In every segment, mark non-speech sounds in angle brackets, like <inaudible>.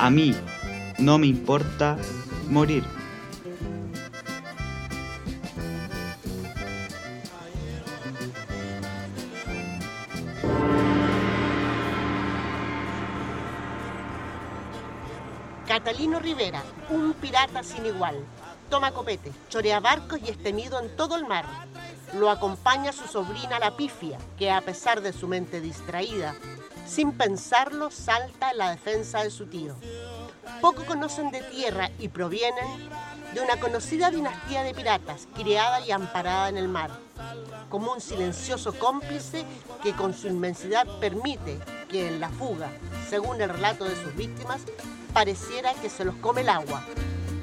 A mí no me importa morir. Catalino Rivera, un pirata sin igual. Toma copete, chorea barcos y es temido en todo el mar. Lo acompaña su sobrina la pifia, que a pesar de su mente distraída, sin pensarlo salta la defensa de su tío. Poco conocen de tierra y provienen de una conocida dinastía de piratas, criada y amparada en el mar, como un silencioso cómplice que con su inmensidad permite que en la fuga, según el relato de sus víctimas, pareciera que se los come el agua.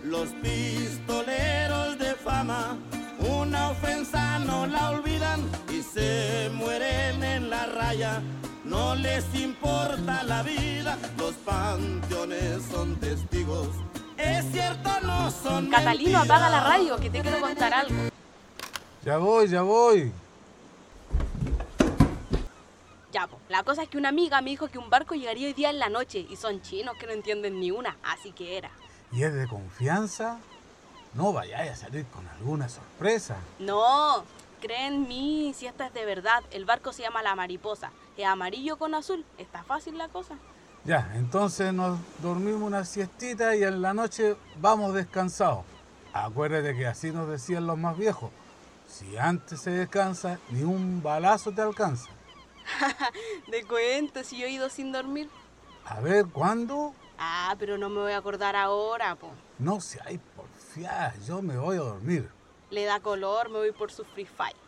Los pistoleros de fama, una ofensa no la olvidan y se mueren en la raya. No les importa la vida, los panteones son testigos. Es cierto, no son. Catalino, apaga la radio, que te quiero contar algo. Ya voy, ya voy. Ya, po. La cosa es que una amiga me dijo que un barco llegaría hoy día en la noche y son chinos que no entienden ni una, así que era. ¿Y es de confianza? No vayáis a salir con alguna sorpresa. No, creen en mí si esta es de verdad. El barco se llama La Mariposa. Es amarillo con azul. Está fácil la cosa. Ya, entonces nos dormimos una siestita y en la noche vamos descansados. Acuérdate que así nos decían los más viejos. Si antes se descansa, ni un balazo te alcanza. <laughs> de cuento, si yo he ido sin dormir. A ver, ¿cuándo? Ah, pero no me voy a acordar ahora, po. No seáis porfiadas, yo me voy a dormir. Le da color, me voy por su free fire.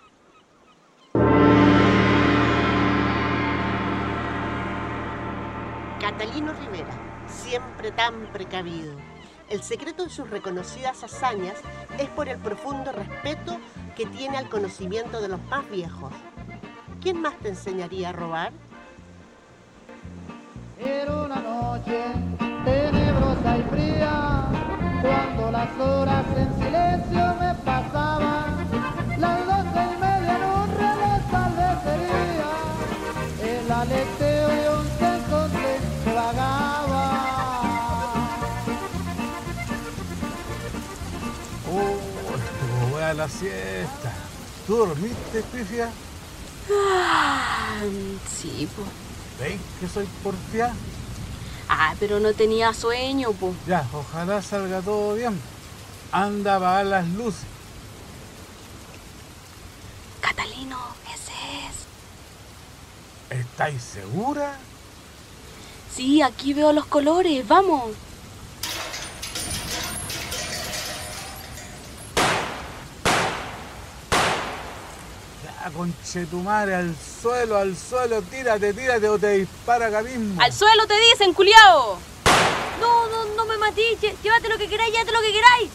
Catalino Rivera, siempre tan precavido. El secreto de sus reconocidas hazañas es por el profundo respeto que tiene al conocimiento de los más viejos. ¿Quién más te enseñaría a robar? Era una noche tenebrosa y fría, cuando las horas en silencio me pasaban, las doce y media en un reloj cervecería, el aleteo A la siesta. ¿Tú dormiste, Pifia? Ah, sí, po. ¿Veis que soy porfia? Ah, pero no tenía sueño, po. Ya, ojalá salga todo bien. Anda a apagar las luces. Catalino, ese es. ¿Estáis segura? Sí, aquí veo los colores, vamos. Ya, conchetumare, al suelo, al suelo, tírate, tírate o te dispara acá mismo. ¡Al suelo te dicen, culiao! No, no, no me matís, llévate lo que queráis, llévate lo que queráis.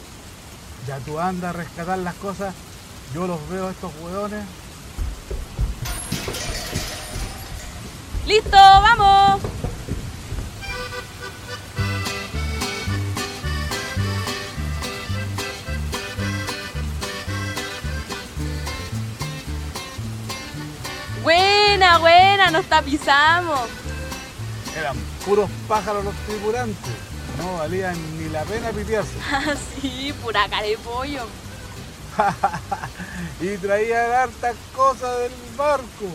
Ya tú anda a rescatar las cosas. Yo los veo a estos hueones. ¡Listo, vamos! Nos tapizamos. Eran puros pájaros los tripulantes. No valían ni la pena pitearse. <laughs> sí, pura cara de pollo. <laughs> y traían hartas cosas del barco.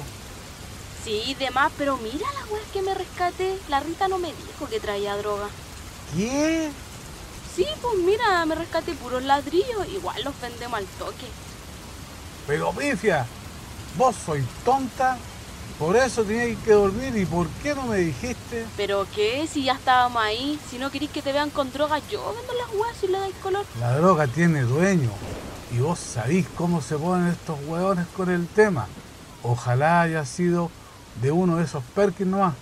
Sí, demás, pero mira la weá que me rescaté. La Rita no me dijo que traía droga. ¿Qué? Sí, pues mira, me rescaté puros ladrillos. Igual los vendemos al toque. Pero pifia, vos sois tonta. Por eso teníais que dormir. ¿Y por qué no me dijiste? ¿Pero qué? Si ya estábamos ahí. Si no queréis que te vean con droga, yo vendo las weas y le dais color. La droga tiene dueño. Y vos sabéis cómo se ponen estos hueones con el tema. Ojalá haya sido de uno de esos Perkins nomás.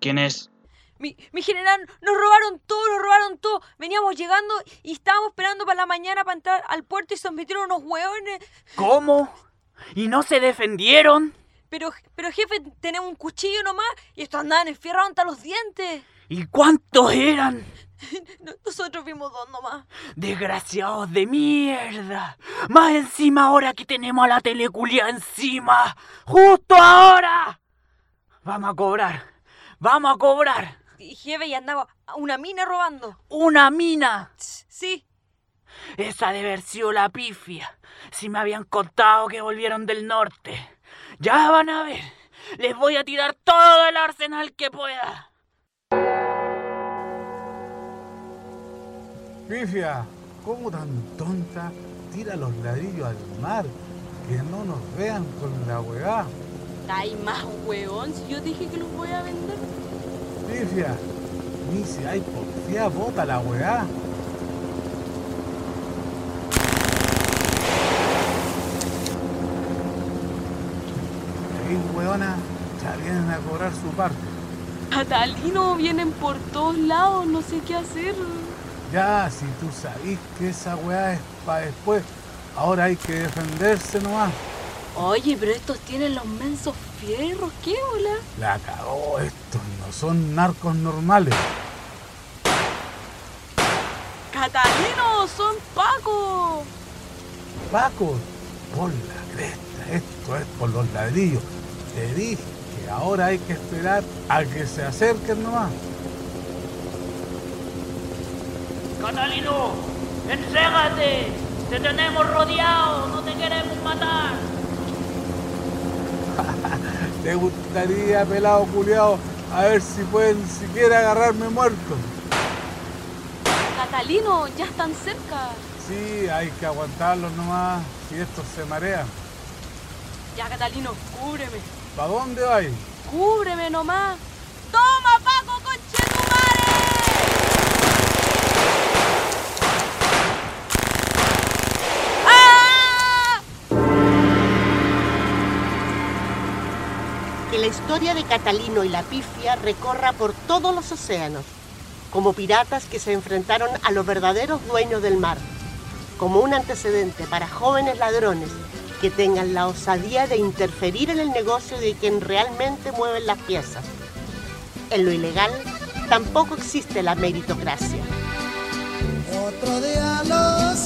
¿Quién es? Mi, mi general, nos robaron todo, nos robaron todo. Veníamos llegando y estábamos esperando para la mañana para entrar al puerto y se metieron unos hueones. ¿Cómo? ¿Y no se defendieron? Pero, pero jefe, tenemos un cuchillo nomás y estos andaban enfierrados hasta los dientes. ¿Y cuántos eran? <laughs> No- Nosotros vimos dos nomás. Desgraciados de mierda. Más encima ahora que tenemos a la teleculia encima. Justo ahora. Vamos a cobrar. Vamos a cobrar. Y Jeve y andaba a una mina robando. Una mina. Sí. Esa de haber sido la pifia. Si me habían contado que volvieron del norte. Ya van a ver. Les voy a tirar todo el arsenal que pueda. Pifia, ¿cómo tan tonta? Tira los ladrillos al mar. Que no nos vean con la weá. Hay más hueón si yo dije que los voy a vender. Pifia, ni si hay porfía, bota la weá. Ahí, weona, ya vienen a cobrar su parte. Catalino, vienen por todos lados, no sé qué hacer. Ya, si tú sabís que esa weá es para después, ahora hay que defenderse nomás. Oye, pero estos tienen los mensos fierros, ¿qué hola? La cagó, estos no son narcos normales. Catalino, son Paco. Paco, por la cresta, esto es por los ladrillos. Te dije que ahora hay que esperar a que se acerquen nomás. Catalino, entrégate. Te tenemos rodeado. No te queremos matar. ¿Te gustaría, pelado culiao, a ver si pueden siquiera agarrarme muerto? Catalino, ya están cerca. Sí, hay que aguantarlos nomás, si estos se marean. Ya, Catalino, cúbreme. ¿Para dónde vais? Cúbreme nomás. La historia de Catalino y la pifia recorra por todos los océanos, como piratas que se enfrentaron a los verdaderos dueños del mar, como un antecedente para jóvenes ladrones que tengan la osadía de interferir en el negocio de quien realmente mueven las piezas. En lo ilegal tampoco existe la meritocracia. Otro día lo